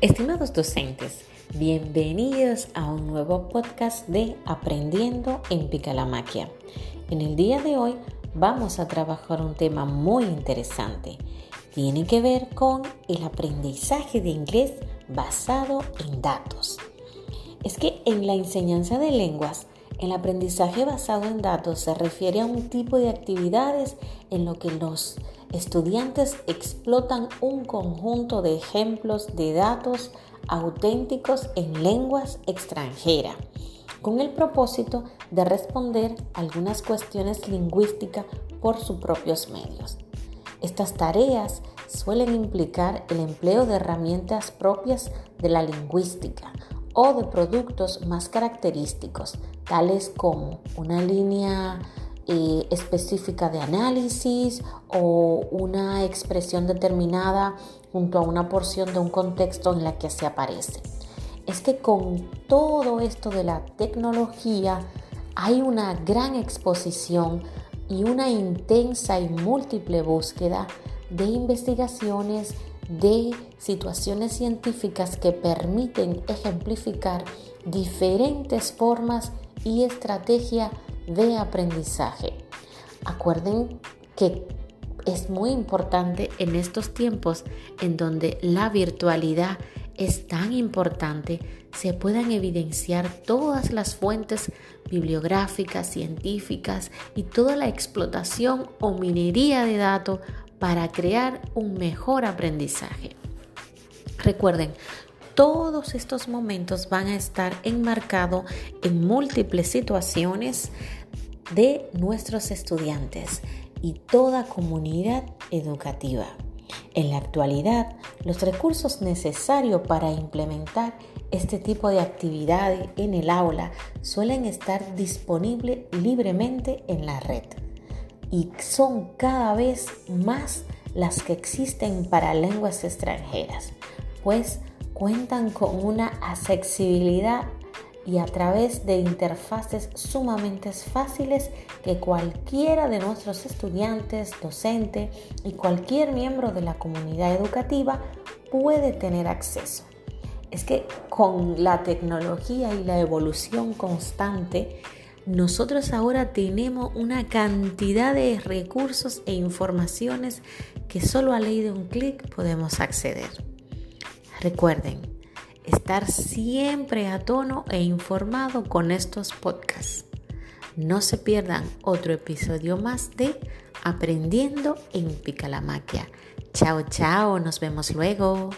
Estimados docentes, bienvenidos a un nuevo podcast de Aprendiendo en Picalamaquia. En el día de hoy vamos a trabajar un tema muy interesante. Tiene que ver con el aprendizaje de inglés basado en datos. Es que en la enseñanza de lenguas, el aprendizaje basado en datos se refiere a un tipo de actividades en lo que los estudiantes explotan un conjunto de ejemplos de datos auténticos en lenguas extranjeras, con el propósito de responder algunas cuestiones lingüísticas por sus propios medios. Estas tareas suelen implicar el empleo de herramientas propias de la lingüística o de productos más característicos, tales como una línea eh, específica de análisis o una expresión determinada junto a una porción de un contexto en la que se aparece. Es que con todo esto de la tecnología hay una gran exposición y una intensa y múltiple búsqueda de investigaciones de situaciones científicas que permiten ejemplificar diferentes formas y estrategias de aprendizaje. Acuerden que es muy importante en estos tiempos en donde la virtualidad es tan importante, se puedan evidenciar todas las fuentes bibliográficas, científicas y toda la explotación o minería de datos para crear un mejor aprendizaje. Recuerden, todos estos momentos van a estar enmarcados en múltiples situaciones de nuestros estudiantes y toda comunidad educativa. En la actualidad, los recursos necesarios para implementar este tipo de actividades en el aula suelen estar disponibles libremente en la red y son cada vez más las que existen para lenguas extranjeras, pues cuentan con una accesibilidad y a través de interfaces sumamente fáciles que cualquiera de nuestros estudiantes, docentes y cualquier miembro de la comunidad educativa puede tener acceso. Es que con la tecnología y la evolución constante, nosotros ahora tenemos una cantidad de recursos e informaciones que solo a ley de un clic podemos acceder. Recuerden, estar siempre a tono e informado con estos podcasts. No se pierdan otro episodio más de Aprendiendo en Picalamaquia. Chao, chao, nos vemos luego.